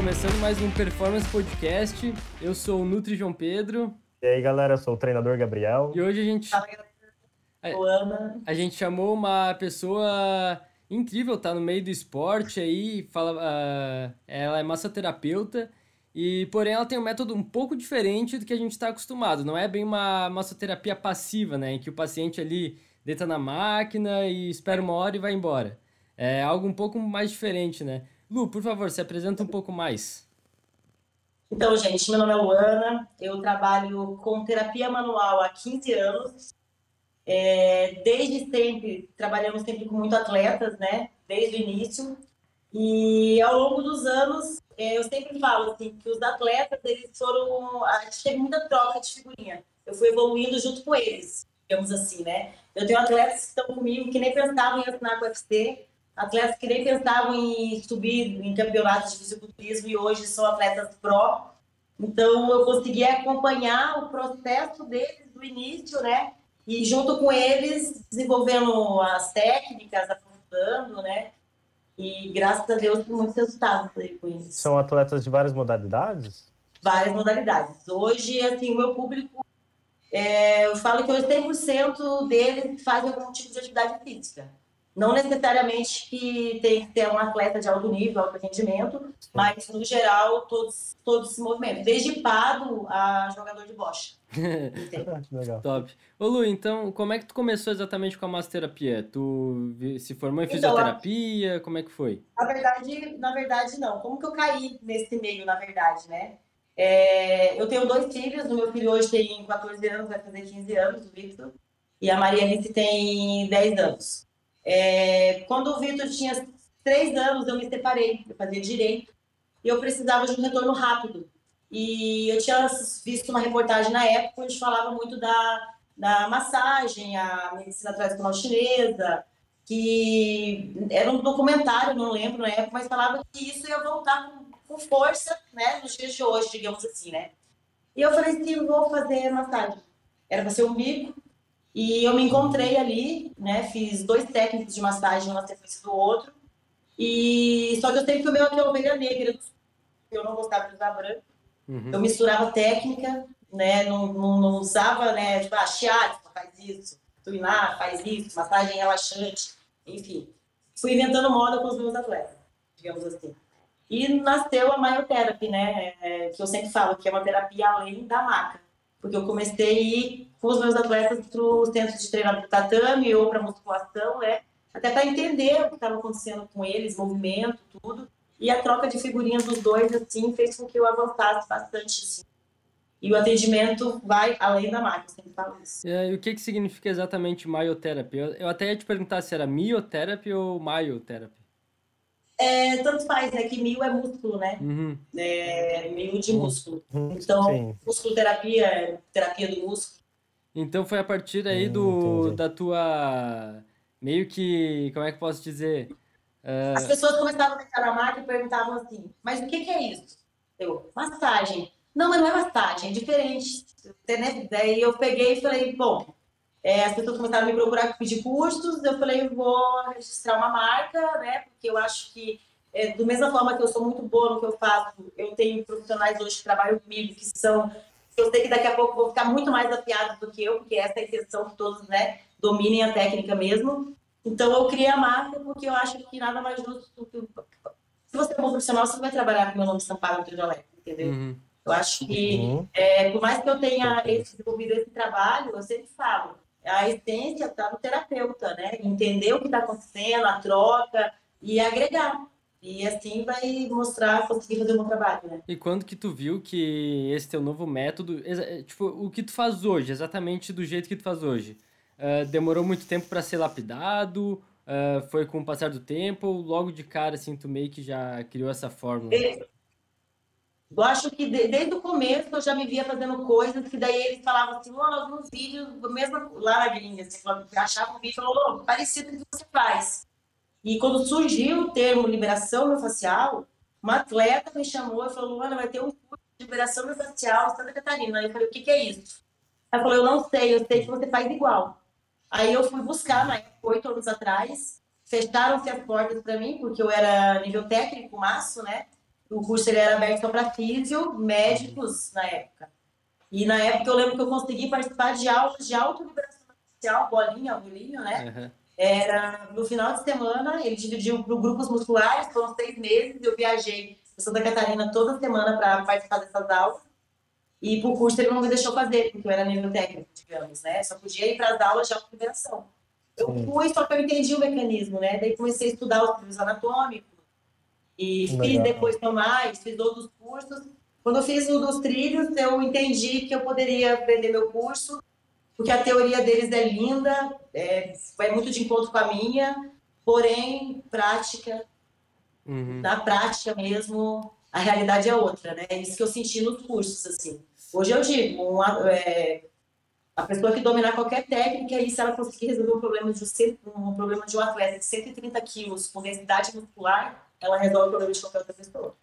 começando mais um Performance Podcast. Eu sou o Nutri João Pedro. E aí, galera, eu sou o treinador Gabriel. E hoje a gente. Fala, galera. A, a gente chamou uma pessoa incrível, tá no meio do esporte aí, fala, uh, ela é massoterapeuta e porém ela tem um método um pouco diferente do que a gente está acostumado. Não é bem uma massoterapia passiva, né, em que o paciente ali deita na máquina e espera uma hora e vai embora. É algo um pouco mais diferente, né? Lu, por favor, se apresenta um pouco mais. Então, gente, meu nome é Luana, eu trabalho com terapia manual há 15 anos é, desde sempre, trabalhamos sempre com muito atletas, né? Desde o início. E ao longo dos anos, é, eu sempre falo assim, que os atletas, eles foram... A gente teve muita troca de figurinha. Eu fui evoluindo junto com eles, digamos assim, né? Eu tenho atletas que estão comigo que nem pensavam em assinar com o UFC, atletas que nem pensavam em subir em campeonatos de fisiculturismo e hoje são atletas pró. Então, eu consegui acompanhar o processo deles do início, né? e junto com eles desenvolvendo as técnicas, aprofundando, né? E graças a Deus tem muitos resultados aí com isso. São atletas de várias modalidades? Várias modalidades. Hoje, assim, o meu público, é, eu falo que 80% deles fazem algum tipo de atividade física. Não necessariamente que tem que ter um atleta de alto nível, alto rendimento, mas no geral todos, todos se movimentam, desde pado a jogador de bocha. Legal. Top. Ô Lu, então como é que tu começou exatamente com a massoterapia? Tu se formou em então, fisioterapia? Como é que foi? Na verdade, na verdade não. Como que eu caí nesse meio, na verdade, né? É, eu tenho dois filhos, o meu filho hoje tem 14 anos, vai fazer 15 anos, o Victor, e a Maria Alice tem 10 anos. É, quando o Vitor tinha três anos, eu me separei, eu fazia direito, e eu precisava de um retorno rápido. E eu tinha visto uma reportagem na época onde falava muito da, da massagem, a medicina tradicional chinesa, que era um documentário, não lembro na época, mas falava que isso ia voltar com, com força, né, nos dias de hoje, digamos assim, né. E eu falei assim, vou fazer massagem. Era para ser um bico, e eu me encontrei ali, né? Fiz dois técnicos de massagem, um na sequência do outro. E só que eu sempre fui meio aquela ovelha negra, eu não gostava de usar branco. Uhum. Eu misturava técnica, né? Não, não, não usava, né? Tipo, ah, shiatsu, faz isso. Tuiná, faz isso. Massagem relaxante. Enfim. Fui inventando moda com os meus atletas, digamos assim. E nasceu a Myoterapy, né? É, que eu sempre falo que é uma terapia além da maca. Porque eu comecei com os meus atletas para o centro de treinamento tatame ou para musculação, né? Até para entender o que estava acontecendo com eles, movimento, tudo. E a troca de figurinhas dos dois, assim, fez com que eu avançasse bastante, assim. E o atendimento vai além da máquina, sempre falo isso. É, e o que, que significa exatamente myoterapy? Eu, eu até ia te perguntar se era myoterapy ou myoterapy. É, tanto faz, né? Que mil é músculo, né? Uhum. É, mil de músculo. Então, Sim. musculoterapia é terapia do músculo. Então foi a partir aí do, hum, da tua. Meio que. Como é que posso dizer? Uh... As pessoas começavam a deixar na máquina e perguntavam assim: mas o que, que é isso? Eu, massagem. Não, mas não é massagem, é diferente. Daí eu peguei e falei: bom, é, as pessoas começaram a me procurar pedir custos, eu falei, vou registrar uma marca, né? Porque eu acho que, é, do mesma forma que eu sou muito boa no que eu faço, eu tenho profissionais hoje que trabalham comigo, que são. Eu sei que daqui a pouco vou ficar muito mais afiados do que eu, porque essa é a intenção que todos né, dominem a técnica mesmo. Então eu criei a marca porque eu acho que nada mais justo do que. Se você é um profissional, você vai trabalhar com meu nome estampado no teu entendeu? Uhum. Eu acho que, uhum. é, por mais que eu tenha desenvolvido esse trabalho, eu sempre falo, a essência está no terapeuta, né? Entender o que está acontecendo, a troca e agregar. E assim vai mostrar, conseguir fazer o meu trabalho, né? E quando que tu viu que esse teu novo método, tipo, o que tu faz hoje, exatamente do jeito que tu faz hoje, uh, demorou muito tempo para ser lapidado? Uh, foi com o passar do tempo ou logo de cara, assim, tu meio que já criou essa fórmula? Eu acho que de, desde o começo eu já me via fazendo coisas que daí eles falavam assim, oh, nós vimos vídeos, mesmo lá na gringa, assim, achava um vídeo e falou, oh, parecido com o que você faz. E quando surgiu o termo liberação miofascial, uma atleta me chamou e falou, Luana, vai ter um curso de liberação miofascial em Santa Catarina. Aí eu falei, o que, que é isso? Ela falou, eu não sei, eu sei que você faz igual. Aí eu fui buscar, na oito anos atrás, fecharam-se as portas para mim, porque eu era nível técnico, maço, né? o curso ele era aberto só para físio, médicos na época. E na época eu lembro que eu consegui participar de aulas de auto-liberação facial, bolinha, bolinho, né? Uhum. Era no final de semana, ele dividiu por grupos musculares, foram seis meses, eu viajei para Santa Catarina toda semana para participar dessas aulas. E por curso ele não me deixou fazer, porque eu era nível técnico, digamos, né? Só podia ir para as aulas de auto-liberação. Eu fui, só que eu entendi o mecanismo, né? Daí comecei a estudar os trilhos anatômicos, e Legal. fiz depois mais, fiz outros cursos. Quando eu fiz o dos trilhos, eu entendi que eu poderia aprender meu curso, porque a teoria deles é linda, é, vai muito de encontro com a minha, porém, prática, uhum. na prática mesmo, a realidade é outra, né? É isso que eu senti nos cursos, assim. Hoje eu digo, uma, é, a pessoa que dominar qualquer técnica, e se ela conseguir resolver um problema de, um problema de um atleta de 130 quilos com densidade muscular, ela resolve o problema de qualquer outra pessoa.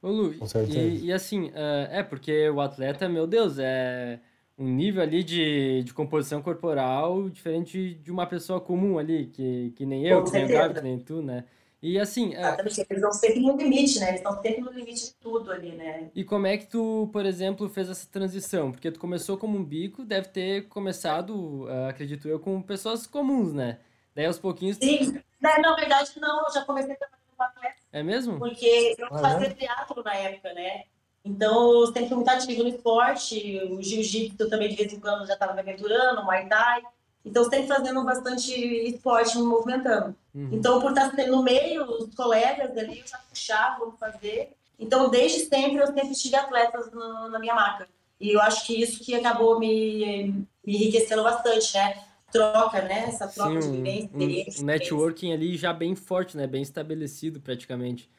Ô Lu, e, e, assim, uh, é porque o atleta, meu Deus, é um nível ali de, de composição corporal diferente de uma pessoa comum ali, que, que nem eu, Com que certeza. nem o Gabi, que nem tu, né? E assim. É Exatamente, eles estão sempre no limite, né? Eles estão sempre no limite de tudo ali, né? E como é que tu, por exemplo, fez essa transição? Porque tu começou como um bico, deve ter começado, uh, acredito eu, com pessoas comuns, né? Daí aos pouquinhos. Sim, tu... na, na verdade, não, eu já comecei trabalhando com atleta. É mesmo? Porque eu ah, fazia é? teatro na época, né? Então, eu sempre fui muito ativo no esporte, o jiu-jitsu também de vez em quando já estava me aventurando, o muay thai. Então, sempre fazendo bastante esporte, me movimentando. Uhum. Então, por estar no meio, os colegas ali, eu já puxava, vamos fazer. Então, desde sempre, eu sempre tive atletas no, na minha marca. E eu acho que isso que acabou me, me enriquecendo bastante, né? Troca, né? Essa troca Sim, de vivência, um, um networking ali já bem forte, né? Bem estabelecido, praticamente.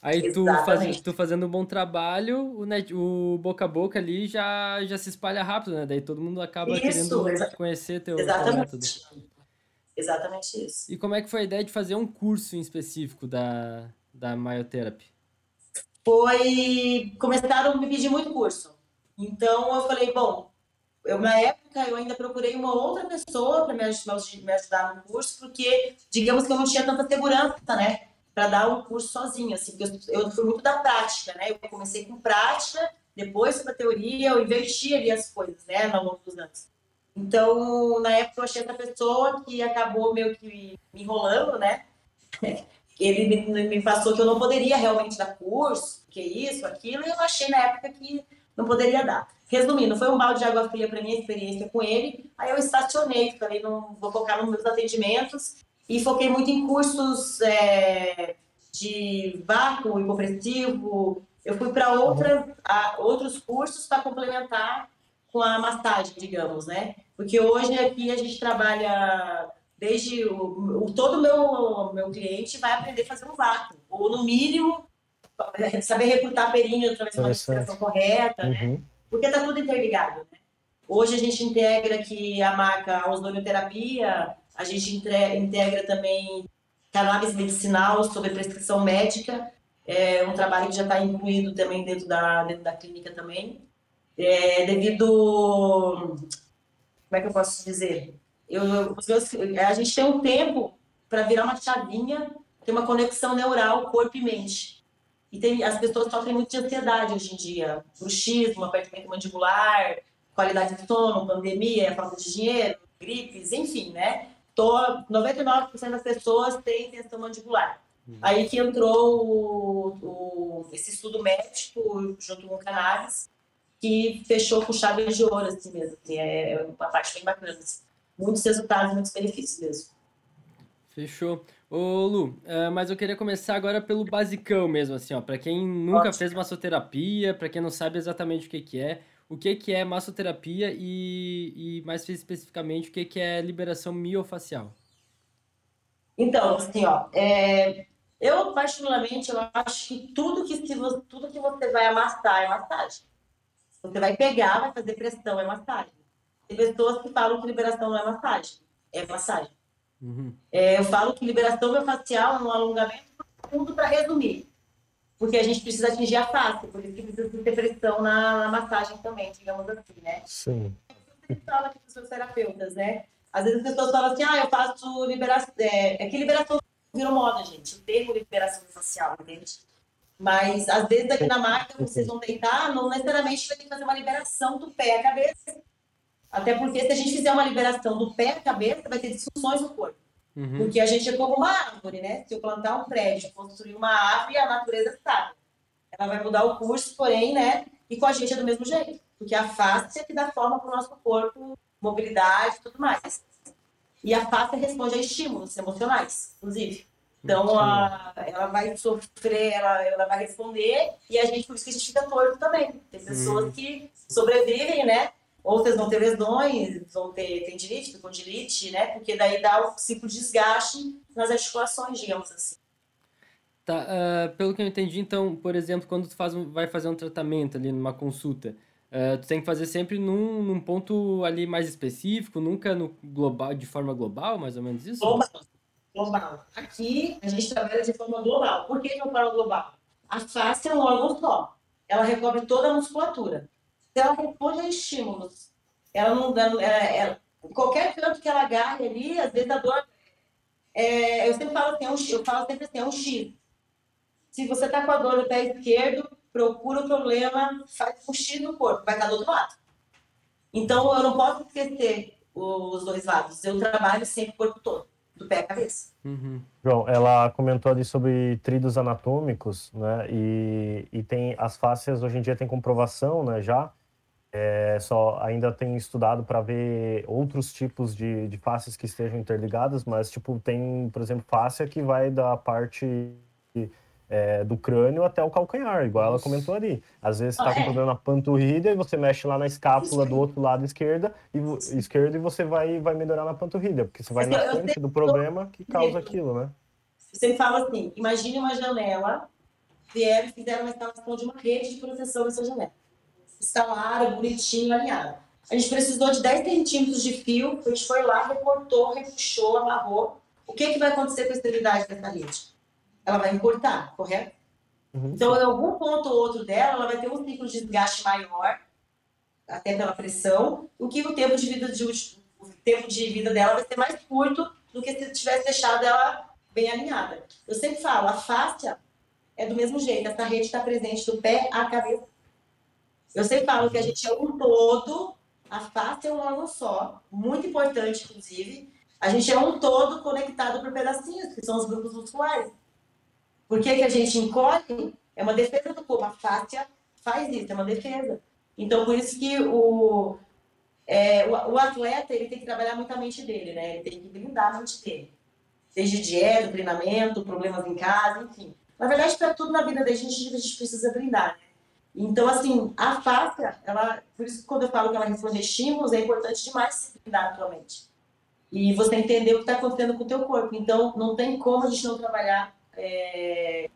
Aí tu, faz, tu fazendo um bom trabalho, o, net, o boca a boca ali já, já se espalha rápido, né? Daí todo mundo acaba isso, querendo conhecer teu, teu método. Exatamente isso. E como é que foi a ideia de fazer um curso em específico da, da Myotherapy? Foi... Começaram a me pedir muito curso. Então eu falei, bom, eu na época eu ainda procurei uma outra pessoa para me, me ajudar no curso, porque digamos que eu não tinha tanta segurança, né? Para dar um curso sozinha, assim, porque eu, eu fui muito da prática, né? Eu comecei com prática, depois sobre a teoria, eu inverti ali as coisas, né, ao longo dos anos. Então, na época eu achei essa pessoa que acabou meio que me enrolando, né? Ele me, me passou que eu não poderia realmente dar curso, que isso, aquilo, e eu achei na época que não poderia dar. Resumindo, foi um balde de água fria para minha experiência com ele. Aí eu estacionei, falei, não vou focar nos meus atendimentos e foquei muito em cursos é, de vácuo hipopressivo. Eu fui para outros cursos para complementar com a massagem, digamos, né? Porque hoje aqui a gente trabalha desde o, o todo meu meu cliente vai aprender a fazer um vácuo, ou no mínimo saber recrutar perinho através de uma respiração correta, né? uhum. né? Porque tá tudo interligado, né? Hoje a gente integra aqui a marca ozonioterapia, a gente integra também cannabis medicinal sobre prescrição médica, é um trabalho que já está incluído também dentro da, dentro da clínica também. É, devido. Como é que eu posso dizer? Eu, a gente tem um tempo para virar uma chavinha, ter uma conexão neural corpo e mente. E tem, as pessoas sofrem muito de ansiedade hoje em dia. Bruxismo, apertamento mandibular, qualidade de sono, pandemia, falta de dinheiro, gripes, enfim, né? Tô, 99% das pessoas têm tensão mandibular. Uhum. Aí que entrou o, o, esse estudo médico junto com o cannabis, que fechou com chave de ouro, assim mesmo. Assim, é uma parte bem bacana. Assim. Muitos resultados, muitos benefícios mesmo. Fechou. Ô, Lu, uh, mas eu queria começar agora pelo basicão mesmo, assim, ó. Pra quem nunca Ótimo. fez massoterapia, para quem não sabe exatamente o que, que é, o que, que é massoterapia e, e mais especificamente o que, que é liberação miofacial. Então, assim, ó, é, eu particularmente eu acho que tudo que, se você, tudo que você vai amassar é massagem. Você vai pegar, vai fazer pressão, é massagem. Tem pessoas que falam que liberação não é massagem, é massagem. Uhum. É, eu falo que liberação miofacial é um alongamento profundo para resumir porque a gente precisa atingir a face, por isso que precisa ter pressão na, na massagem também, digamos assim, né? Sim. Falo aqui com os terapeutas, né? Às vezes as pessoas falam assim, ah, eu faço liberação. É, é que liberação virou moda, gente. O termo liberação facial, entende? Mas, às vezes, aqui na máquina, vocês vão deitar, não necessariamente vai ter que fazer uma liberação do pé à cabeça. Até porque, se a gente fizer uma liberação do pé à cabeça, vai ter disfunções no corpo. Uhum. Porque a gente é como uma árvore, né? Se eu plantar um prédio, construir uma árvore, a natureza sabe. Ela vai mudar o curso, porém, né? E com a gente é do mesmo jeito. Porque a face é que dá forma para o nosso corpo, mobilidade e tudo mais. E a face responde a estímulos emocionais, inclusive. Então, a, ela vai sofrer, ela, ela vai responder, e a gente, por isso que a gente fica torto também. Tem pessoas hum. que sobrevivem, né? Outras vão ter lesões, vão ter tendinite, condilite, né? Porque daí dá o ciclo de desgaste nas articulações, digamos assim. Tá, uh, pelo que eu entendi, então, por exemplo, quando tu faz um, vai fazer um tratamento ali numa consulta, uh, tu tem que fazer sempre num, num ponto ali mais específico, nunca no global, de forma global, mais ou menos isso? Global global. Aqui, a gente trabalha de forma global. Por que de forma global? A face é um órgão só. Ela recobre toda a musculatura. Se ela responde a estímulos, ela não dá. É, ela, qualquer canto que ela agarre ali, às vezes a dor. É, eu sempre falo assim, é um, eu falo sempre assim, é um X. Se você está com a dor no pé esquerdo, procura o problema, faz um X no corpo, vai estar do outro lado. Então, eu não posso esquecer os dois lados. Eu trabalho sempre o corpo todo do pé à cabeça. Uhum. João, ela comentou ali sobre tríduos anatômicos, né? E, e tem as fáscias hoje em dia tem comprovação, né? Já é, só ainda tem estudado para ver outros tipos de, de fáscias que estejam interligadas, mas tipo tem, por exemplo, fáscia que vai da parte é, do crânio até o calcanhar, igual ela comentou ali. Às vezes você está com problema na panturrilha e você mexe lá na escápula do outro lado esquerda e, esquerdo e você vai, vai melhorar na panturrilha, porque você vai na frente do problema que causa aquilo, né? Você fala assim, imagine uma janela, vieram e fizeram uma instalação de uma rede de proteção nessa janela. Instalaram, bonitinho, alinhado. A gente precisou de 10 centímetros de fio, a gente foi lá, recortou, repuxou, amarrou. O que, que vai acontecer com a esterilidade dessa rede? ela vai encurtar, correto? Uhum. Então, em algum ponto ou outro dela, ela vai ter um ciclo de desgaste maior, até pela pressão, o que o tempo de vida de, o tempo de vida dela vai ser mais curto do que se tivesse deixado ela bem alinhada. Eu sempre falo, a fáscia é do mesmo jeito, essa rede está presente do pé à cabeça. Eu sempre falo que a gente é um todo, a face é um órgão só, muito importante, inclusive. A gente é um todo conectado por pedacinhos, que são os grupos musculares. Por que, que a gente encolhe? É uma defesa do corpo. A fáscia faz isso, é uma defesa. Então, por isso que o, é, o, o, atleta ele tem que trabalhar muito a mente dele, né? Ele tem que blindar a mente dele. Seja dieta, treinamento, problemas em casa, enfim. Na verdade, para tudo na vida da gente, a gente precisa blindar, né? Então, assim, a fáscia, ela, por isso que quando eu falo que ela responde estímulos, é importante demais se blindar atualmente. E você entender o que está acontecendo com o teu corpo. Então, não tem como a gente não trabalhar é,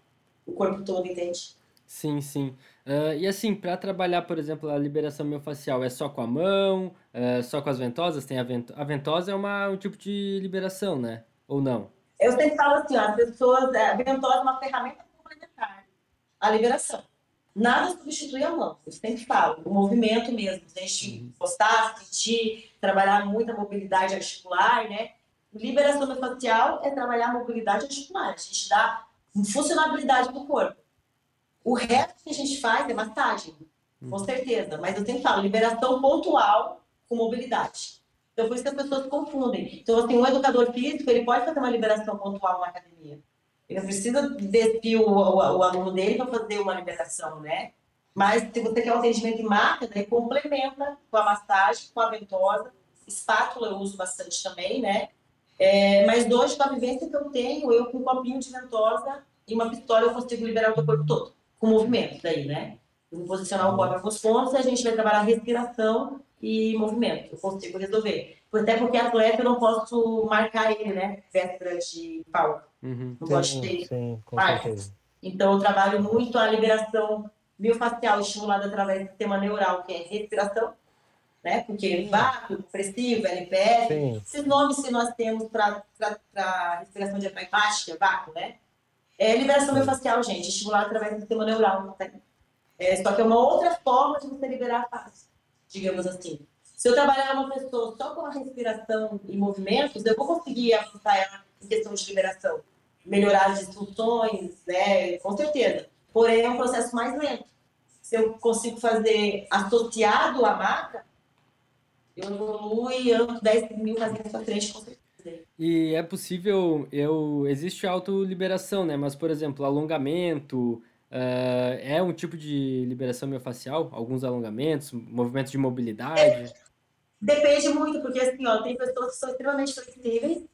o corpo todo, entende? Sim, sim. Uh, e assim, para trabalhar, por exemplo, a liberação miofascial, é só com a mão, uh, só com as ventosas? Tem a, vento... a ventosa é uma, um tipo de liberação, né? Ou não? Eu sempre falo assim, ó, as pessoas, é, a ventosa é uma ferramenta complementar à liberação. Nada substitui a mão, eu sempre falo, o movimento mesmo, a gente uhum. postar, sentir, trabalhar muita mobilidade articular, né? Liberação facial é trabalhar a mobilidade articular, a gente dá funcionalidade para o corpo. O resto que a gente faz é massagem, com uhum. certeza, mas eu sempre falo, liberação pontual com mobilidade. Então, por isso que as pessoas confundem. Então, assim, um educador físico, ele pode fazer uma liberação pontual na academia. Ele não precisa despir o, o, o aluno dele para fazer uma liberação, né? Mas se você quer um atendimento em máquina, ele complementa com a massagem, com a ventosa. Espátula eu uso bastante também, né? É, mas hoje, com a vivência que eu tenho, eu com um copinho de ventosa e uma pistola eu consigo liberar o teu corpo todo, com movimento daí, né? Eu vou posicionar o corpo com os pontos e a gente vai trabalhar respiração e movimento. Eu consigo resolver. Até porque atleta eu não posso marcar ele, né? Véspera de palco. Uhum. Não gosto de ter Então eu trabalho muito a liberação biofacial estimulada através do sistema neural, que é respiração né? Porque vácuo, pressivo, LPF, Sim. esses nomes que nós temos para respiração diafragmática, vácuo, né? É liberação miofascial, gente, estimular através do sistema neural. Tá? É, só que é uma outra forma de você liberar a face, digamos assim. Se eu trabalhar uma pessoa só com a respiração e movimentos, eu vou conseguir ajustar ela em questão de liberação. Melhorar as disfunções, né? Com certeza. porém é um processo mais lento. Se eu consigo fazer associado à marca, eu evoluo e ando 10 mil casinhas para frente com certeza. E é possível, eu existe autoliberação, né? Mas, por exemplo, alongamento, uh, é um tipo de liberação miofascial? Alguns alongamentos, movimentos de mobilidade? É, depende muito, porque assim, ó, tem pessoas que são extremamente flexíveis,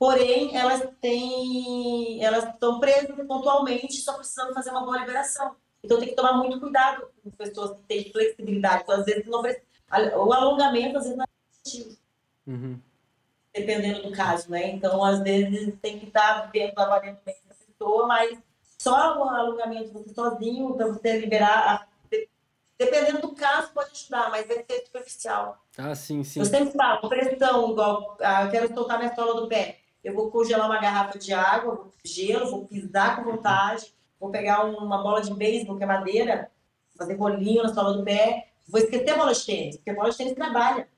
porém elas têm, elas estão presas pontualmente, só precisando fazer uma boa liberação. Então tem que tomar muito cuidado com pessoas que têm flexibilidade, então, às vezes não precisa, o alongamento às vezes não é positivo. Uhum dependendo do caso, né? Então, às vezes, tem que estar vendo, avaliando bem a pessoa, mas só o alongamento você sozinho, para você liberar, dependendo do caso, pode ajudar, mas vai ser superficial. Ah, sim, sim. Eu sempre falo, pressão, igual, ah, eu quero soltar minha sola do pé. Eu vou congelar uma garrafa de água, gelo, vou pisar com vontade, vou pegar uma bola de beisebol, que é madeira, fazer bolinho na sola do pé, vou esquecer a bola de tênis, porque a bola de tênis trabalha.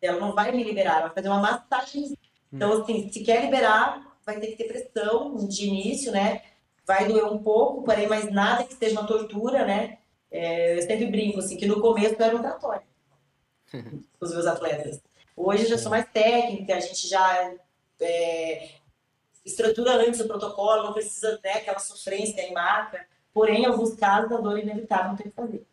Ela não vai me liberar, ela vai fazer uma massagem. Então, hum. assim, se quer liberar, vai ter que ter pressão de início, né? Vai doer um pouco, porém, mas nada que seja uma tortura, né? É, eu sempre brinco, assim, que no começo era um tratório os meus atletas. Hoje eu já sou mais técnica, a gente já é, estrutura antes o protocolo, não precisa né, aquela sofrência em marca. Porém, em alguns casos, a dor é inevitável, não tem o que fazer.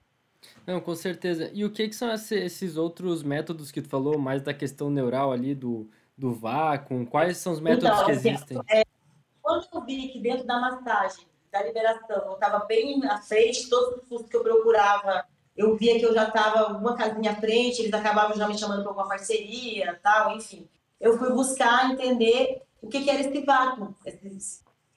Não, com certeza. E o que, que são esses outros métodos que tu falou, mais da questão neural ali, do, do vácuo? Quais são os métodos então, que assim, existem? É, quando eu vi que dentro da massagem, da liberação, eu estava bem à frente, todos os cursos que eu procurava, eu via que eu já estava uma casinha à frente, eles acabavam já me chamando para alguma parceria, tal, enfim. Eu fui buscar entender o que, que era esse vácuo.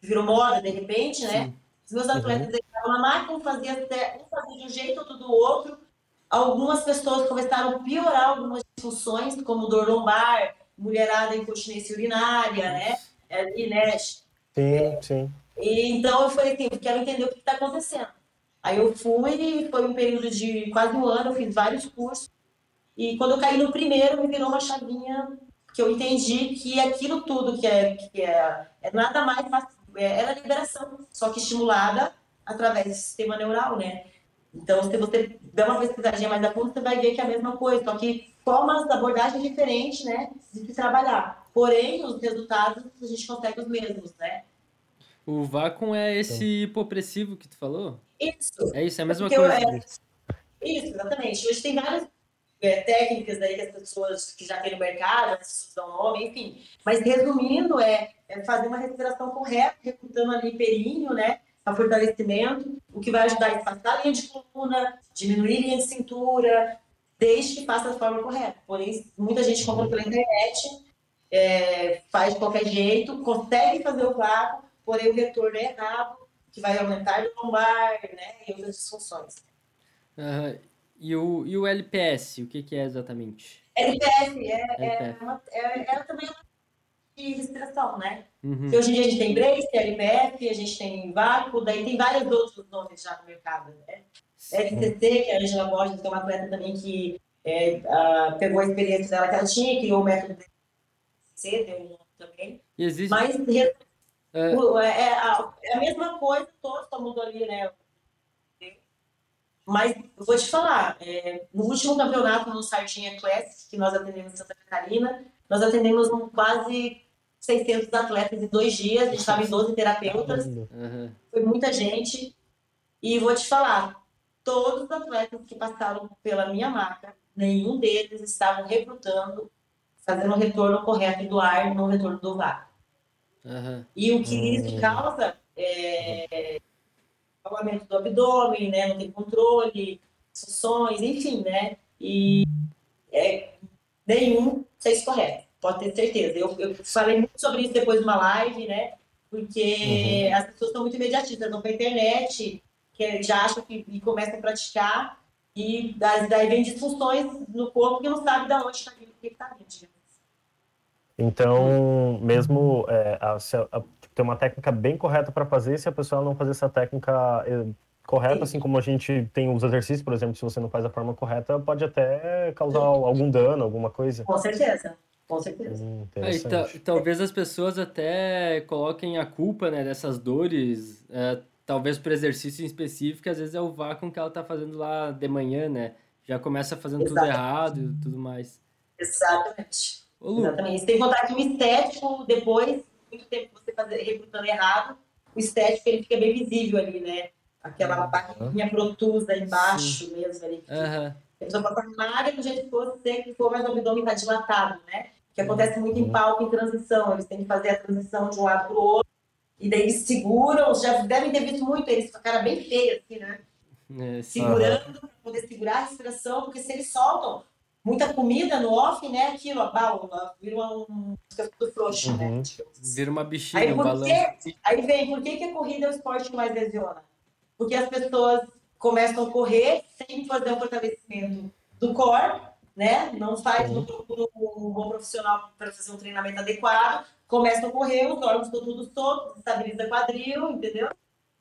Virou moda, de repente, né? Sim. Os meus atletas uhum. entravam na máquina, um fazia, um fazia de um jeito, outro do outro. Algumas pessoas começaram a piorar algumas disfunções, como dor lombar, mulherada incontinência urinária, né? E, né? Sim, sim. E, então eu falei assim, quero entender o que está acontecendo. Aí eu fui, foi um período de quase um ano, eu fiz vários cursos. E quando eu caí no primeiro, me virou uma chavinha que eu entendi que aquilo tudo que é, que é, é nada mais é, ela é liberação, só que estimulada através do sistema neural, né? Então, se você der uma pesquisadinha mais a fundo, você vai ver que é a mesma coisa, só que formas de abordagem diferentes, né, de se trabalhar. Porém, os resultados a gente consegue os mesmos, né? O vácuo é esse hipopressivo que tu falou? Isso. É isso, é a mesma Porque coisa. Eu, é... Isso, exatamente. Hoje tem várias é, técnicas aí que as pessoas que já têm no mercado, as pessoas dão nome, enfim. Mas resumindo, é, é fazer uma respiração correta, recrutando ali períneo, né? Para fortalecimento, o que vai ajudar a espaçar a linha de coluna, diminuir a linha de cintura, desde que faça da forma correta. Porém, muita gente compra pela internet, é, faz de qualquer jeito, consegue fazer o vácuo, porém o retorno é errado, que vai aumentar o lombar, né? E outras disfunções. Uhum. E o, e o LPS, o que, que é exatamente? LPS é, é, uma, é, é também uma de respiração, né? Uhum. hoje em dia a gente tem Brace, LPF, a gente tem vácuo, daí tem vários outros nomes já no mercado, né? LCC, que é a Angela Borges, que é uma atleta também que é, uh, pegou a experiência dela que ela tinha, criou o método C, deu um também. E existe... Mas é... É, a, é a mesma coisa, todos, todo mundo ali, né? Mas eu vou te falar, é, no último campeonato no Sardinha Classic, que nós atendemos em Santa Catarina, nós atendemos um quase 600 atletas em dois dias, a gente estava em 12 terapeutas, uhum. foi muita gente. E vou te falar, todos os atletas que passaram pela minha marca, nenhum deles estavam recrutando, fazendo o retorno correto do ar no retorno do vácuo. Uhum. E o que isso uhum. causa é aumento do abdômen, né? Não tem controle, suções, enfim, né? E é, nenhum fez correto, pode ter certeza. Eu, eu falei muito sobre isso depois de uma live, né? Porque uhum. as pessoas estão muito imediatistas, vão para a internet, que já acham que e começam a praticar, e daí vem disfunções no corpo que não sabe de onde está vindo, o que está vindo. Então, mesmo é, a, a, ter uma técnica bem correta para fazer, se a pessoa não fazer essa técnica eh, correta, Sim. assim como a gente tem os exercícios, por exemplo, se você não faz da forma correta, pode até causar Sim. algum dano, alguma coisa. Com certeza. Com certeza. Hum, talvez as pessoas até coloquem a culpa né, dessas dores, é, talvez para exercício em específico, às vezes é o vácuo que ela tá fazendo lá de manhã, né? Já começa fazendo Exatamente. tudo errado e tudo mais. Exatamente. Ô, Lu. Exatamente. Você tem que contar que o estético, depois, muito tempo você fazer, recrutando errado, o estético ele fica bem visível ali, né? Aquela uhum. barriguinha protusa embaixo Sim. mesmo ali. Uhum. A pessoa passa magra do jeito que for, ser que for, mas o abdômen está dilatado, né? Que acontece muito em uhum. palco em transição. Eles têm que fazer a transição de um lado para o outro. E daí eles seguram, já devem ter visto muito eles com a cara bem feia, assim, né? É, Segurando, para poder segurar a respiração, porque se eles soltam muita comida no off, né? Aquilo, a bala, vira um tudo frouxo, né? uhum. né? Vira uma bexiga, aí, um balão. Aí vem, por que, que a corrida é o esporte que mais lesiona? Porque as pessoas começam a correr sem fazer um fortalecimento do core, né? Não faz uhum. um, bom profissional para fazer um treinamento adequado, começam a correr, os órgãos estão tudo soltos, estabiliza quadril, entendeu?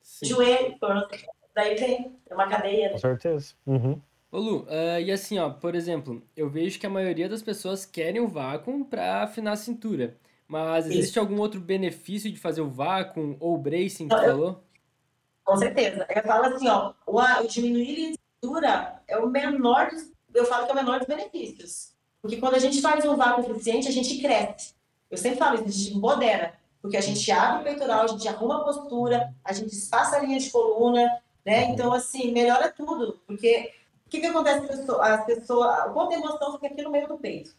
Sim. Joelho, daí vem, é uma cadeia. Né? Com certeza. Uhum. Ô Lu, uh, e assim, ó, por exemplo, eu vejo que a maioria das pessoas querem o vácuo para afinar a cintura. Mas existe Isso. algum outro benefício de fazer o vácuo ou o bracing que tu falou? Com certeza. Eu falo assim, ó, o, o diminuir a cintura é o menor dos, eu falo que é o menor dos benefícios. Porque quando a gente faz um vácuo eficiente, a gente cresce. Eu sempre falo isso, a gente empodera. Porque a gente abre o peitoral, a gente arruma a postura, a gente espaça a linha de coluna, né? Então, assim, melhora tudo. Porque o que, que acontece as pessoas, quanta emoção fica aqui no meio do peito.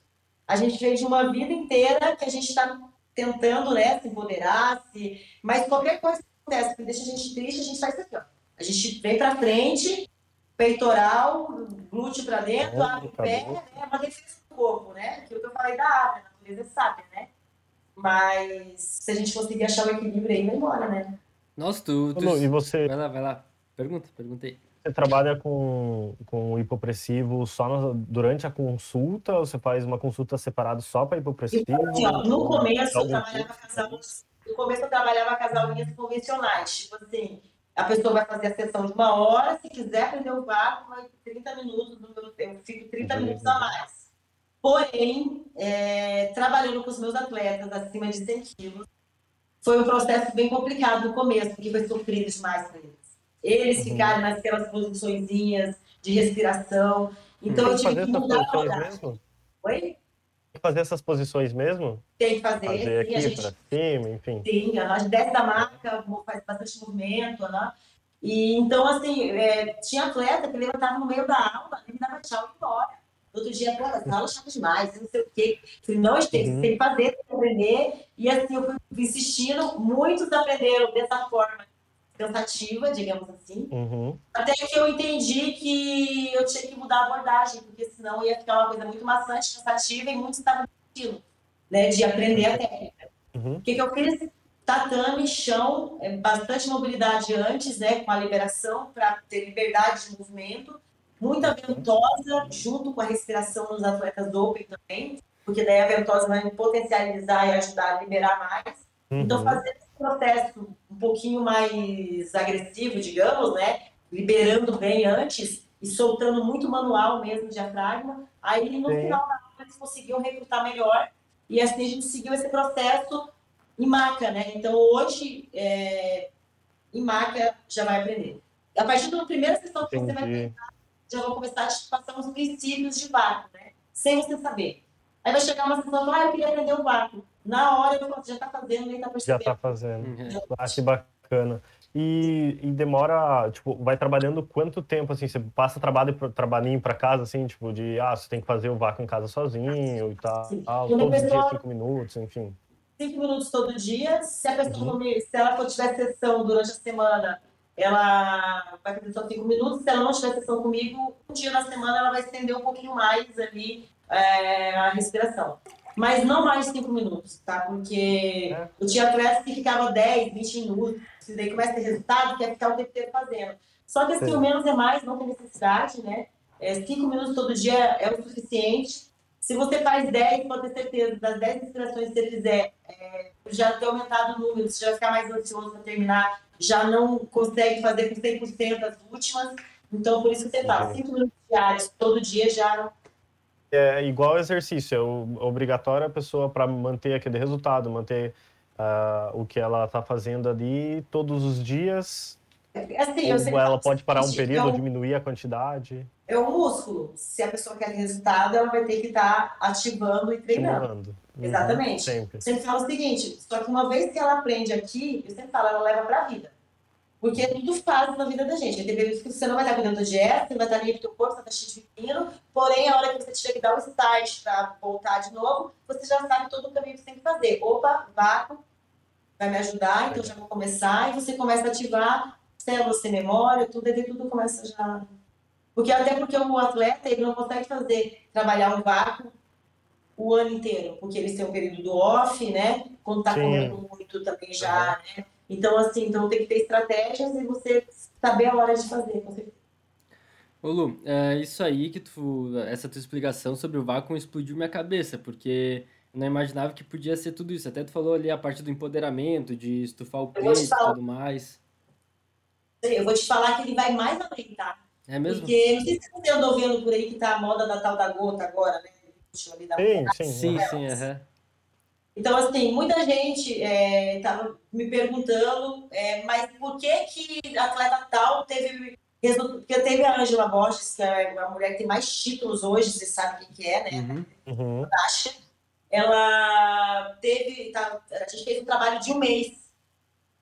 A gente veio de uma vida inteira que a gente está tentando, né, se empoderar, se... mas qualquer coisa que acontece que deixa a gente triste, a gente faz isso aqui, ó. A gente vem para frente, peitoral, glúteo para dentro, abre o pé, né? É uma defesa do corpo, né? Aquilo que eu falei da ave, a natureza é sábia, né? Mas se a gente conseguir achar o equilíbrio aí, vai embora, né? Nossa, tu, tu... E você? Vai lá, vai lá. Pergunta, perguntei. Você trabalha com, com hipopressivo só no, durante a consulta ou você faz uma consulta separada só para hipopressivo? Assim, ó, no começo eu trabalhava casal, no começo eu trabalhava casal linhas convencionais, tipo assim, a pessoa vai fazer a sessão de uma hora, se quiser aprender o vácuo, vai 30 minutos, eu fico 30 Entendi. minutos a mais. Porém, é, trabalhando com os meus atletas acima de 100 quilos, foi um processo bem complicado no começo, porque foi sofrido demais para eles eles uhum. ficarem naquelas posiçõezinhas de respiração. Então, eu tive que mudar a abordagem. Oi? Tem que fazer essas posições mesmo? Tem que fazer. Fazer aqui gente... para cima, enfim. Sim, a gente desce da marca, faz bastante movimento, né? E, então, assim, é, tinha atleta que levantava no meio da aula e me dava tchau e embora. Outro dia, pô, essa aula chata demais, não sei o quê. Falei, não, gente tem, uhum. tem que fazer, tem que aprender. E assim, eu fui insistindo, muitos aprenderam dessa forma cansativa, digamos assim. Uhum. Até que eu entendi que eu tinha que mudar a abordagem, porque senão ia ficar uma coisa muito maçante, cansativa e muitos estavam desistindo né, de aprender a técnica. Uhum. O que, que eu fiz? Tatame, chão, é, bastante mobilidade antes, né, com a liberação, para ter liberdade de movimento. Muita ventosa, junto com a respiração nos atletas open também, porque daí a ventosa vai potencializar e ajudar a liberar mais. Então, uhum. Então, fazer esse processo um pouquinho mais agressivo, digamos, né? Liberando bem antes e soltando muito manual mesmo, diafragma. Aí, no Sim. final da aula, eles conseguiam recrutar melhor. E assim a gente seguiu esse processo em maca, né? Então, hoje, é, em maca, já vai aprender. A partir da primeira sessão que Entendi. você vai treinar, já vou começar a te passar os princípios de vácuo, né? Sem você saber. Aí vai chegar uma sessão, ah, eu queria aprender o vácuo. Na hora eu já está fazendo, nem está percebendo. Já está fazendo. Uhum. Ah, que bacana. E, e, demora, tipo, vai trabalhando quanto tempo, assim, você passa trabalho, trabalhinho para casa, assim, tipo, de, ah, você tem que fazer o vácuo em casa sozinho e tal, Sim. todos os dias, cinco minutos, enfim. Cinco minutos todo dia, se a pessoa, uhum. se ela for tiver sessão durante a semana, ela vai fazer só cinco minutos, se ela não tiver sessão comigo, um dia na semana ela vai estender um pouquinho mais ali é, a respiração mas não mais de 5 minutos, tá? Porque é. eu tinha atletas que ficava 10, 20 minutos, se daí começa a ter resultado, quer ficar o tempo inteiro fazendo. Só que assim, o menos é mais, não tem necessidade, né? 5 é, minutos todo dia é o suficiente. Se você faz 10, pode ter certeza, das 10 respirações que você fizer, é, já ter aumentado o número, você já ficar mais ansioso para terminar, já não consegue fazer com 100% as últimas. Então, por isso que você faz 5 minutos diários todo dia já é igual exercício, é obrigatório a pessoa para manter aquele resultado, manter uh, o que ela está fazendo ali todos os dias, Assim, Ou ela pode parar um período, diminuir a quantidade? É um músculo. Se a pessoa quer resultado, ela vai ter que estar tá ativando e treinando. Uhum, Exatamente. Sempre. Você fala o seguinte, só que uma vez que ela aprende aqui, eu sempre falo, ela leva para a vida. Porque é tudo fase na vida da gente. Tem períodos que você não vai estar cuidando da dieta, você vai estar ali pro teu corpo, você vai estar cheio de pepino, porém, a hora que você tiver que dar o start para voltar de novo, você já sabe todo o caminho que você tem que fazer. Opa, vácuo, vai me ajudar, então já vou começar, e você começa a ativar células sem memória, tudo, e tudo começa já... Porque até porque o atleta, ele não consegue fazer, trabalhar um vácuo o ano inteiro, porque eles têm um período do off, né? Quando tá Sim. comendo muito também já, né? Então, assim, então tem que ter estratégias e você saber a hora de fazer, com certeza. Ô Lu, é isso aí que tu, essa tua explicação sobre o vácuo explodiu minha cabeça, porque eu não imaginava que podia ser tudo isso. Até tu falou ali a parte do empoderamento, de estufar o peso e tudo mais. Eu vou te falar que ele vai mais além, tá? É mesmo? Porque não sei se você andou vendo por aí que tá a moda da tal da gota agora, né? Sim, sim, sim, sim, uhum. Então, assim, muita gente estava é, me perguntando, é, mas por que que atleta tal teve resultado? Porque teve a Angela Borges, que é a mulher que tem mais títulos hoje, você sabe quem que é, né? Uhum. uhum. Ela teve, tá, a gente fez um trabalho de um mês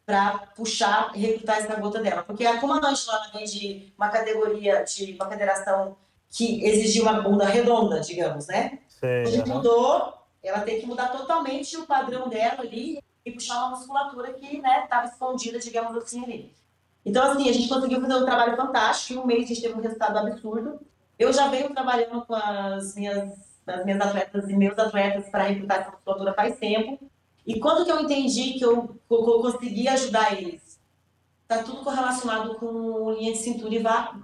para puxar e recrutar essa gota dela. Porque como a Angela vem de uma categoria, de uma federação que exigia uma bunda redonda, digamos, né? Sei, a gente mudou ela tem que mudar totalmente o padrão dela ali e puxar uma musculatura que estava né, escondida, digamos assim, ali. Então, assim, a gente conseguiu fazer um trabalho fantástico. Em um mês a gente teve um resultado absurdo. Eu já venho trabalhando com as minhas, as minhas atletas e meus atletas para recrutar essa musculatura faz tempo. E quando que eu entendi que eu, que eu consegui ajudar eles? Está tudo correlacionado com linha de cintura e vácuo.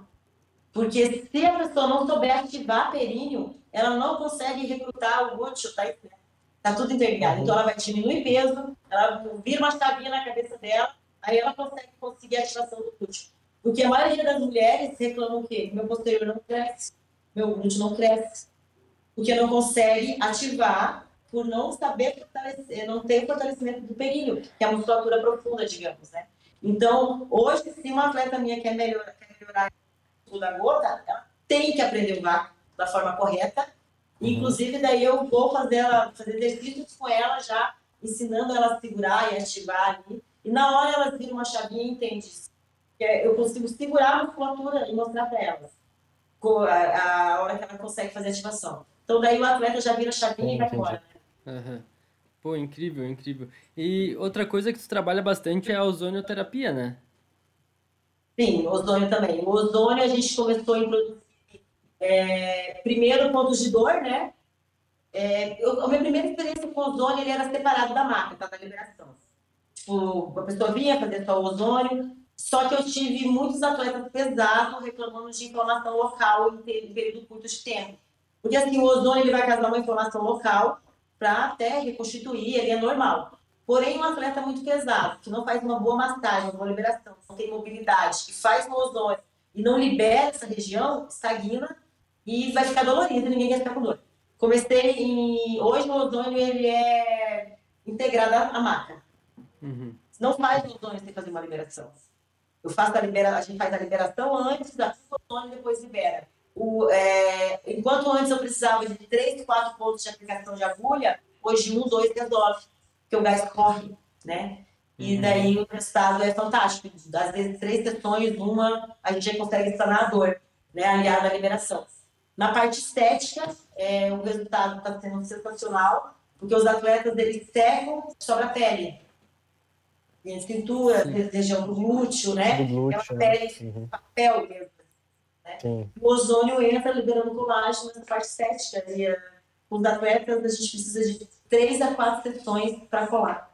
Porque se a pessoa não souber ativar períneo, ela não consegue recrutar o glúteo, tá, tá tudo interligado. Uhum. Então ela vai diminuir peso, ela vira uma chavinha na cabeça dela, aí ela consegue conseguir a ativação do glúteo. Porque a maioria das mulheres reclamam o quê? Meu posterior não cresce, meu glúteo não cresce. Porque não consegue ativar por não saber fortalecer, não ter fortalecimento do períneo, que é a musculatura profunda, digamos, né? Então, hoje, se uma atleta minha quer melhorar, quer melhorar o da gota, ela tem que aprender o vácuo da forma correta. Uhum. Inclusive, daí eu vou fazer, ela, fazer exercícios com ela já, ensinando ela a segurar e ativar ali. E na hora elas viram uma chavinha e entendem que é, eu consigo segurar a musculatura e mostrar para elas a, a hora que ela consegue fazer a ativação. Então, daí o atleta já vira a chavinha e vai embora. Uhum. Pô, incrível, incrível. E outra coisa que tu trabalha bastante é a ozonioterapia, né? Sim, ozônio também. O ozônio a gente começou a introduzir é, primeiro, pontos de dor, né? É, eu, a minha primeira experiência com ozônio, ele era separado da marca, tá? da liberação. Tipo, a pessoa vinha fazer só o ozônio, só que eu tive muitos atletas pesados reclamando de inflamação local em período curto de tempo. Porque assim, o ozônio ele vai causar uma inflamação local para até reconstituir, ele é normal. Porém, um atleta muito pesado, que não faz uma boa massagem, uma boa liberação, não tem mobilidade, que faz um ozônio e não libera essa região, estagna e vai ficar dolorido, ninguém quer ficar com dor. Comecei em. Hoje o ozônio ele é integrado à maca. Uhum. Não faz ozônio sem fazer uma liberação. Eu faço a liberação, a gente faz a liberação antes, da ozônio depois libera. O, é, enquanto antes eu precisava de 3, 4 pontos de aplicação de agulha, hoje um, dois resolve, porque o gás corre, né? E uhum. daí o resultado é fantástico. Às vezes, três sessões, uma, a gente já consegue sanar a dor, né? Aliada à liberação. Na parte estética, é, o resultado está sendo sensacional, porque os atletas eles secam sobre a pele. Tem cintura, região do glúteo, né? Do glúteo, é uma pele né? uhum. papel mesmo. Né? O ozônio entra liberando colágeno nessa parte estética. E uh, os atletas, a gente precisa de três a quatro sessões para colar.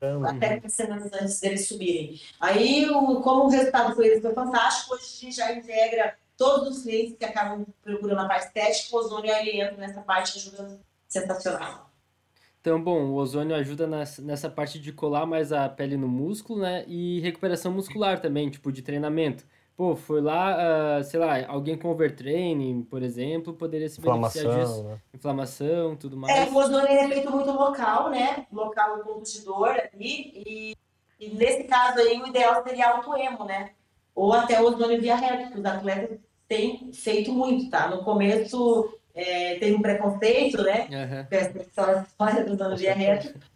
Uhum. Até semanas antes deles subirem. Aí, o, como o resultado foi, foi fantástico, hoje a gente já integra todos os clientes que acabam procurando a parte estética, o ozônio ele entra nessa parte ajuda sensacional. Então, bom, o ozônio ajuda nessa, nessa parte de colar mais a pele no músculo, né? E recuperação muscular também, tipo, de treinamento. Pô, foi lá, uh, sei lá, alguém com overtraining, por exemplo, poderia se beneficiar disso. Né? Inflamação, tudo mais. É, o ozônio é feito muito local, né? Local no ponto de dor ali. E E nesse caso aí, o ideal seria auto-emo, né? Ou até o ozônio via reto, que os atletas têm feito muito, tá? No começo é, teve um preconceito, né? Uhum. Essa história do ozônio via.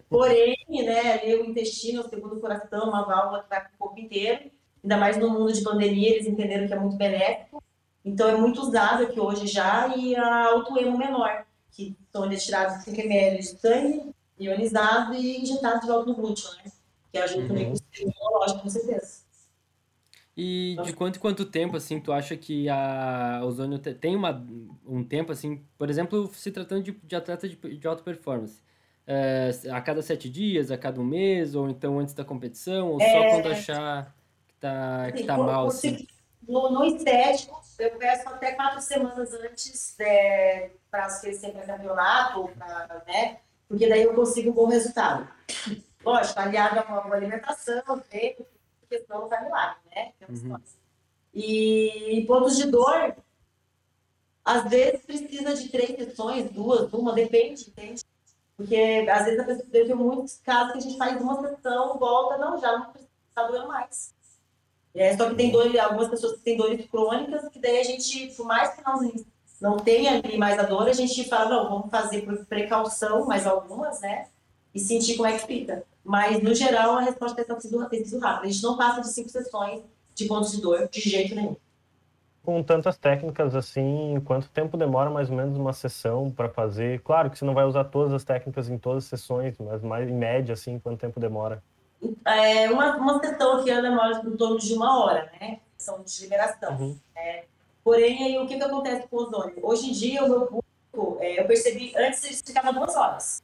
Porém, né, ali o intestino, o segundo coração, uma válvula que vai para o corpo inteiro. Ainda mais no mundo de pandemia, eles entenderam que é muito benéfico. Então é muito usado aqui hoje já e a auto-emo menor, que são retirados 5 ml de sangue ionizado e injetado de volta no glúteo, né? Que ajuda uhum. também com o sistema imunológico, com certeza. E de quanto em quanto tempo, assim, tu acha que a ozônio tem uma, um tempo, assim, por exemplo, se tratando de, de atleta de, de alta performance, é, a cada sete dias, a cada um mês, ou então antes da competição, ou é... só quando achar que tá, que tá mal, assim? No, no estético, eu peço até quatro semanas antes é, para ser sempre campeonato, pra, né? Porque daí eu consigo um bom resultado. Lógico, aliado a uma boa alimentação, treino, porque senão não vai milagre, né? Uhum. E pontos de dor, às vezes precisa de três sessões, duas, uma, depende, entende? Porque às vezes a pessoa teve muitos casos que a gente faz uma sessão, volta, não, já não precisa doer mais. É, só que tem dor, algumas pessoas que têm dores crônicas, que daí a gente, por mais que não, não tenha ali mais a dor, a gente fala, não, vamos fazer por precaução, mais algumas, né? E sentir como é que fica. Mas, no geral, a resposta tem sido, tem sido rápida. A gente não passa de cinco sessões de pontos de dor, de jeito nenhum. Com tantas técnicas assim, quanto tempo demora mais ou menos uma sessão para fazer? Claro que você não vai usar todas as técnicas em todas as sessões, mas mais em média, assim, quanto tempo demora? É, uma, uma sessão aqui demora em torno de uma hora, né? São de liberação. Uhum. É, porém, aí, o que, que acontece com o ozônio? Hoje em dia, o meu público, é, eu percebi, antes ficava duas horas.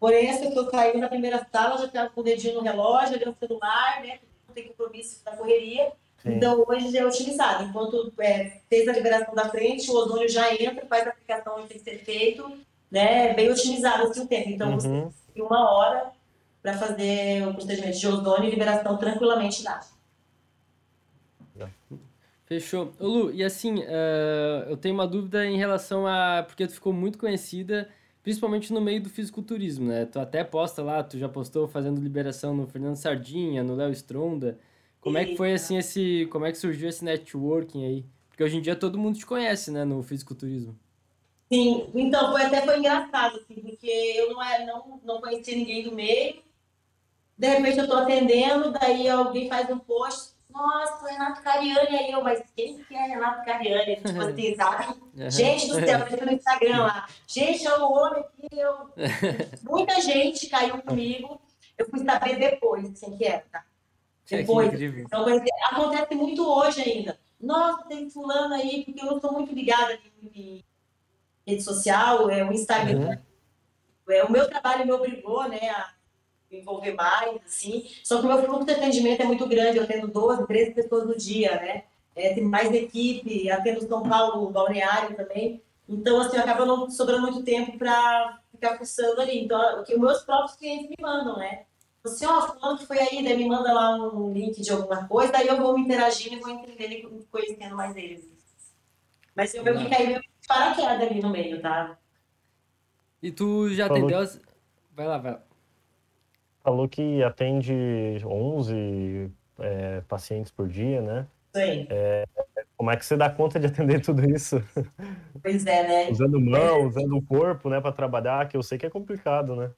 Porém, essa que eu caí na primeira sala, já estava com o dedinho no relógio, ali no celular, né? Não tem compromisso da correria. Sim. Então, hoje já é utilizado. Enquanto é, fez a liberação da frente, o ozônio já entra, faz a aplicação onde tem que ser feito, né? Bem otimizado assim, o tempo. Então, uhum. você tem uma hora para fazer o procedimento de ozônio e liberação tranquilamente dá. Fechou. Ô Lu, e assim, uh, eu tenho uma dúvida em relação a. Porque tu ficou muito conhecida, principalmente no meio do fisiculturismo, né? Tu até posta lá, tu já postou fazendo liberação no Fernando Sardinha, no Léo Stronda. Como é que foi assim esse. Como é que surgiu esse networking aí? Porque hoje em dia todo mundo te conhece, né, no fisiculturismo. Sim, então foi até foi engraçado, assim, porque eu não, é, não, não conhecia ninguém do meio de repente eu estou atendendo, daí alguém faz um post, nossa, Renato Cariani aí, eu, mas quem que é Renato Cariani? Tipo assim, sabe? Gente do céu, eu no Instagram lá. Gente, é o homem que eu. Muita gente caiu comigo. Eu fui saber depois quem que é, tá? Depois. Então, acontece muito hoje ainda. Nossa, tem fulano aí, porque eu sou muito ligada em rede social, é o Instagram. Uhum. É, o meu trabalho me obrigou, né, a me envolver mais, assim. Só que o meu fluxo de atendimento é muito grande, eu atendo 12, 13 pessoas no dia, né? É, tem mais equipe, atendo São Paulo, balneário também. Então, assim, acaba não sobrando muito tempo para ficar fuçando ali. Então, o que os meus próprios clientes me mandam, né? Você, ó, falando que foi aí, daí me manda lá um link de alguma coisa, daí eu vou me interagindo e vou entendendo e conhecendo mais eles. Mas eu vejo que meio paraquedas ali no meio, tá? E tu já atendeu as... Vai lá, vai lá falou que atende 11 é, pacientes por dia, né? Sim. É, como é que você dá conta de atender tudo isso? Pois é, né? usando mão, usando o corpo, né, para trabalhar, que eu sei que é complicado, né?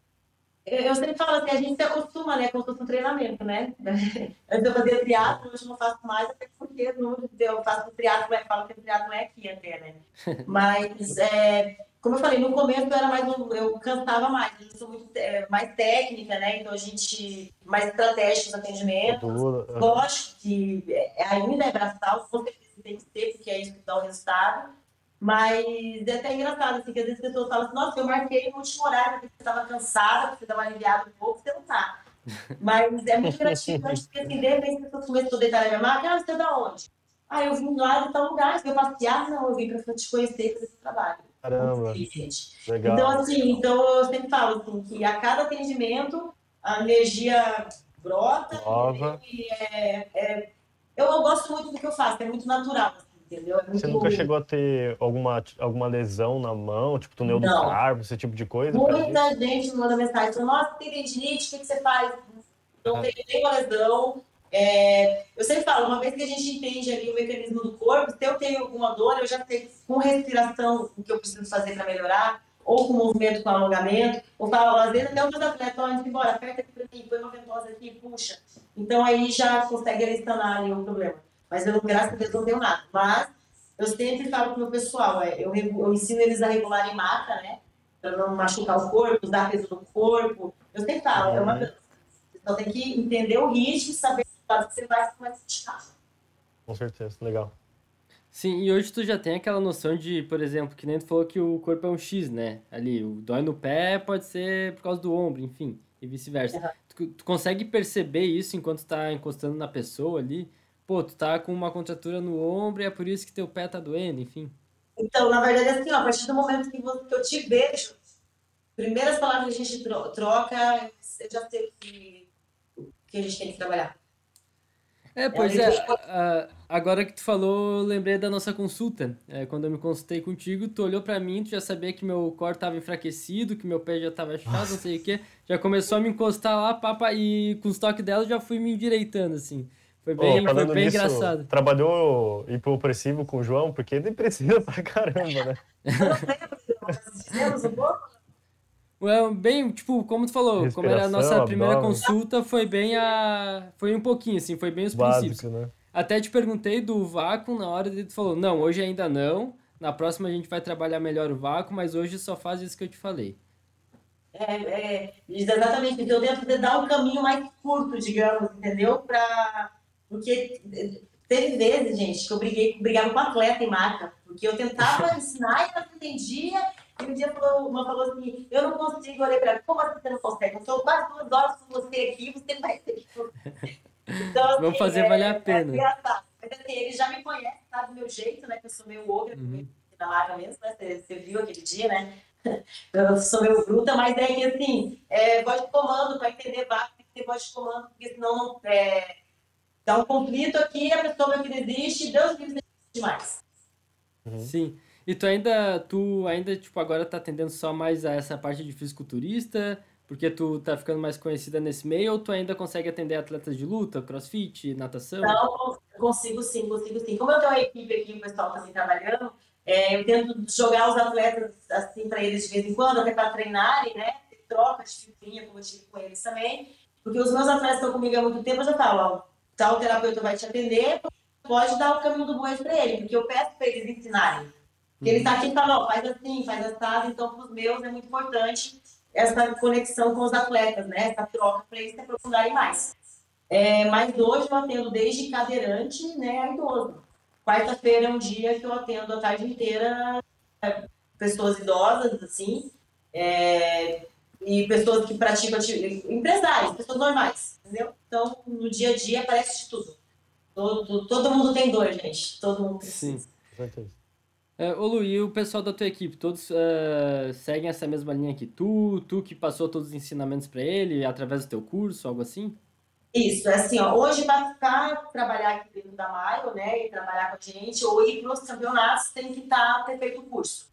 Eu sempre falo assim, a gente se acostuma, né, com o treinamento, né? Antes eu fazia triatlo, hoje não faço mais, até porque eu faço triatlo, eu falo que o triatlo não é aqui até, né? Mas, é, como eu falei, no começo eu era mais eu cantava mais, eu sou muito é, mais técnica, né? Então a gente mais estratégico nos atendimentos. Lógico que é, ainda é braçal, com certeza tem que ser, porque é isso que dá o resultado. Mas é até engraçado, assim, que às vezes as pessoas falam assim, nossa, eu marquei no último horário, porque você estava cansada, porque você estava aliviado um pouco, você não tá. Mas é muito gratificante, porque assim, de repente as pessoas começam a deitar na minha máquina, ah, você é da onde? Ah, eu vim lá de tal lugar, veio passear? Não, eu vim para te conhecer fazer esse trabalho. Caramba. Legal. Então, assim, então eu sempre falo assim, que a cada atendimento a energia brota Nova. e é, é, eu, eu, gosto muito do que eu faço, é muito natural. Assim, entendeu? É muito... Você nunca chegou a ter alguma, alguma lesão na mão, tipo túnel do carbo, esse tipo de coisa? Muita gente me manda mensagem, nossa, tem tendinite, o que, que você faz? Não tenho nenhuma lesão. É, eu sempre falo, uma vez que a gente entende ali o mecanismo do corpo, se eu tenho alguma dor, eu já sei com respiração o que eu preciso fazer para melhorar, ou com movimento com alongamento, ou falo, às vezes até o meus atletas, ó, antes de embora, aperta aqui para mim, põe uma ventosa aqui, puxa. Então aí já consegue ele sanar ali o problema. Mas eu, graças a Deus, não tenho nada. Mas eu sempre falo para o meu pessoal, é, eu, eu ensino eles a regular em maca, né? Para não machucar o corpo, usar peso no corpo. Eu sempre falo, é uma. Então tem que entender o ritmo, saber o que você vai se praticar. Com certeza, legal. Sim, e hoje tu já tem aquela noção de, por exemplo, que nem tu falou que o corpo é um X, né? Ali, o dói no pé pode ser por causa do ombro, enfim, e vice-versa. Uhum. Tu, tu, consegue perceber isso enquanto tu tá encostando na pessoa ali? Pô, tu tá com uma contratura no ombro e é por isso que teu pé tá doendo, enfim. Então, na verdade, é assim, ó, a partir do momento que, eu te vejo, primeiras palavras que a gente troca, eu já sei o que, que a gente tem que trabalhar. É, pois é. é agora que tu falou, lembrei da nossa consulta. É, quando eu me consultei contigo, tu olhou para mim, tu já sabia que meu core tava enfraquecido, que meu pé já tava chato, não sei o quê. Já começou a me encostar lá, papa, e com o toques dela já fui me endireitando, assim. Foi bem, oh, foi bem nisso, engraçado. Trabalhou hipopressivo com o João, porque ele precisa pra caramba, né? Well, bem, tipo, como tu falou, como era a nossa primeira abdômen. consulta, foi bem a. Foi um pouquinho, assim, foi bem os Básico, princípios. Né? Até te perguntei do vácuo na hora e tu falou, não, hoje ainda não. Na próxima a gente vai trabalhar melhor o vácuo, mas hoje só faz isso que eu te falei. É, é exatamente, porque eu tento dar um caminho mais curto, digamos, entendeu? Pra porque teve vezes, gente, que eu briguei, brigava com atleta em marca, porque eu tentava ensinar e ela não entendia. E um dia falou, uma falou assim: Eu não consigo. olhar para como assim você não consegue? Eu estou quase duas horas com você aqui, você vai ter Então, assim, Vamos fazer é, valer a é pena. É Mas assim, ele já me conhece, sabe do meu jeito, né? Que eu sou meio ogre, uhum. na marca mesmo, né? Você, você viu aquele dia, né? Eu sou meio bruta, mas é que assim, é, voz de comando, para entender vácuo, tem que ter voz de comando, porque senão não. É, Dá um conflito aqui, a pessoa que desiste, Deus me desiste demais. Uhum. Sim. E tu ainda, tu ainda, tipo, agora tá atendendo só mais a essa parte de fisiculturista, porque tu tá ficando mais conhecida nesse meio, ou tu ainda consegue atender atletas de luta, crossfit, natação? Não, consigo sim, consigo sim. Como eu tenho uma equipe aqui, o pessoal também trabalhando, é, eu tento jogar os atletas, assim, para eles de vez em quando, até para treinarem, né? Troca de figurinha, como eu tive com eles também. Porque os meus atletas estão comigo há muito tempo, eu já falo, ó, tal terapeuta vai te atender, pode dar o caminho do boi para ele, porque eu peço para eles ensinarem. Porque ele está aqui e fala, faz assim, faz assado, então para os meus é muito importante essa conexão com os atletas, né? Essa troca para eles se aprofundarem mais. É, mas hoje eu atendo desde cadeirante né, a idoso. Quarta-feira é um dia que eu atendo a tarde inteira é, pessoas idosas, assim, é, e pessoas que praticam empresários, pessoas normais, entendeu? Então, no dia a dia aparece de tudo. Todo, todo mundo tem dor, gente. Todo mundo. Sim, certeza. É, ô Lu, e o pessoal da tua equipe, todos uh, seguem essa mesma linha que tu? Tu que passou todos os ensinamentos para ele através do teu curso, algo assim? Isso, é assim, ó, hoje para ficar, trabalhar aqui dentro da Maio, né, e trabalhar com a gente, ou ir para os campeonatos, tem que tá, ter feito o curso,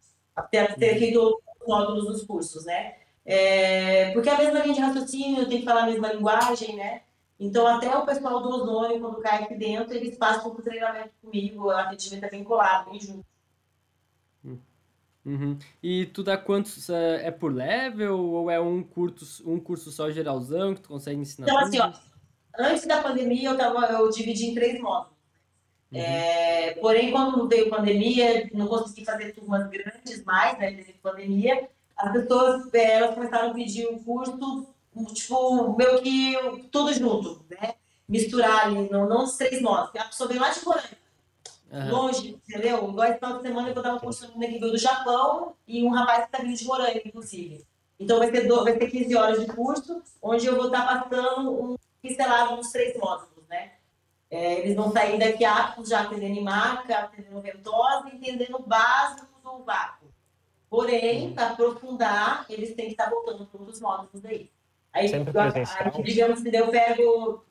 ter, ter uhum. feito os módulos dos cursos, né? É, porque é a mesma linha de raciocínio, tem que falar a mesma linguagem, né? Então, até o pessoal do ozônio, quando cai aqui dentro, eles passam por treinamento comigo, o atendimento é bem colado, bem junto. Uhum. E tu dá quantos? É, é por level ou é um curso, um curso só geralzão que tu consegue ensinar? Então, assim, ó, antes da pandemia eu, tava, eu dividi em três módulos. Uhum. É, porém, quando veio a pandemia, não consegui fazer turmas grandes mais, né, devido à pandemia as pessoas é, elas começaram a pedir o um curso, tipo, meio que tudo junto, né? Misturar ali, não, não os três modos. A pessoa vem lá de Roraima, uhum. longe, entendeu? Igual esse final de semana eu vou dar um curso no que veio do Japão e um rapaz que está vindo de Roraima, inclusive. Então vai ter, do, vai ter 15 horas de curso, onde eu vou estar tá passando um pincelado nos três módulos, né? É, eles vão sair daqui aptos já atendendo maca, atendendo ventosa, entendendo o básico do vácuo. Porém, para aprofundar, eles têm que estar voltando para outros módulos daí. Aí, Sempre aí, digamos que eu pego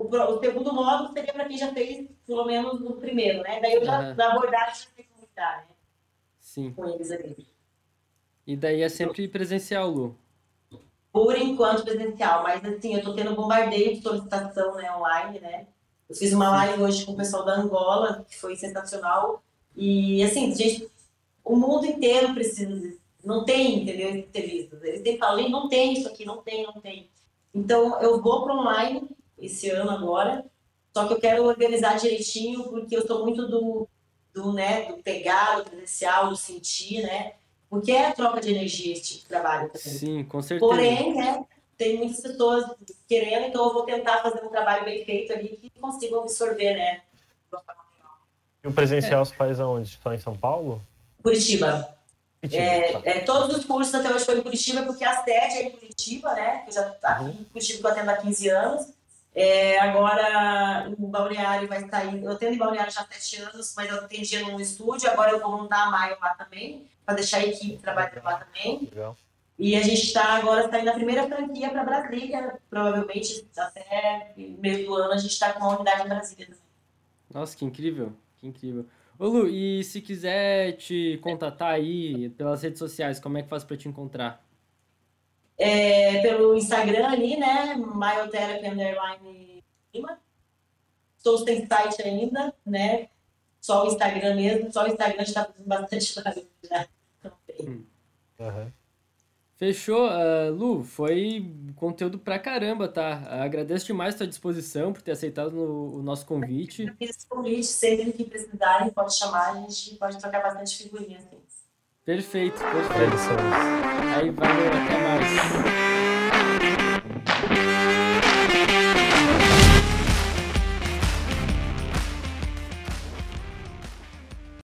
o, o, segundo módulo seria para quem já fez pelo menos o primeiro, né? Daí eu já uhum. na abordagem já sei como está, né? Sim. Com eles ali. E daí é sempre presencial, Lu? por enquanto presencial, mas assim, eu tô tendo bombardeio de solicitação, né, online, né? Eu fiz uma live hoje com o pessoal da Angola, que foi sensacional. E assim, gente, o mundo inteiro precisa, não tem, entendeu, entrevistas. Eles têm falado, não tem isso aqui, não tem, não tem. Então, eu vou para online esse ano agora, só que eu quero organizar direitinho, porque eu sou muito do, do, né, do pegar, do presencial, do sentir, né? Porque é a troca de energia esse tipo de trabalho também. Sim, com certeza. Porém, né, tem muitas pessoas querendo, então eu vou tentar fazer um trabalho bem feito ali que consigam absorver, né? E o presencial é. se faz aonde? Só em São Paulo? Curitiba. Curitiba é, tá. é, todos os cursos até hoje foram em Curitiba, porque a sede é em Curitiba, né? Que eu já tá uhum. em Curitiba que eu atendo há 15 anos. É, agora, o Balneário vai sair. Eu atendo em Balneário já há 7 anos, mas eu atendia num estúdio. Agora eu vou montar a Maio lá também, para deixar a equipe trabalhando lá também. Legal. E a gente está agora saindo a primeira franquia para Brasília. Provavelmente até meio do ano a gente está com uma unidade em Brasília. Nossa, que incrível, que incrível. Ô Lu, e se quiser te contatar aí pelas redes sociais, como é que faz para te encontrar? É, pelo Instagram ali, né? Myotherapy Underline Lima. Estou sem site ainda, né? Só o Instagram mesmo. Só o Instagram está fazendo bastante barulho já. Uhum. Fechou, uh, Lu, foi conteúdo pra caramba, tá? Agradeço demais a tua disposição por ter aceitado no, o nosso convite. Eu fiz esse convite, sempre que precisarem, pode chamar, a gente pode trocar bastante figurinhas. Assim. Perfeito, perfeito. Aí valeu, até mais.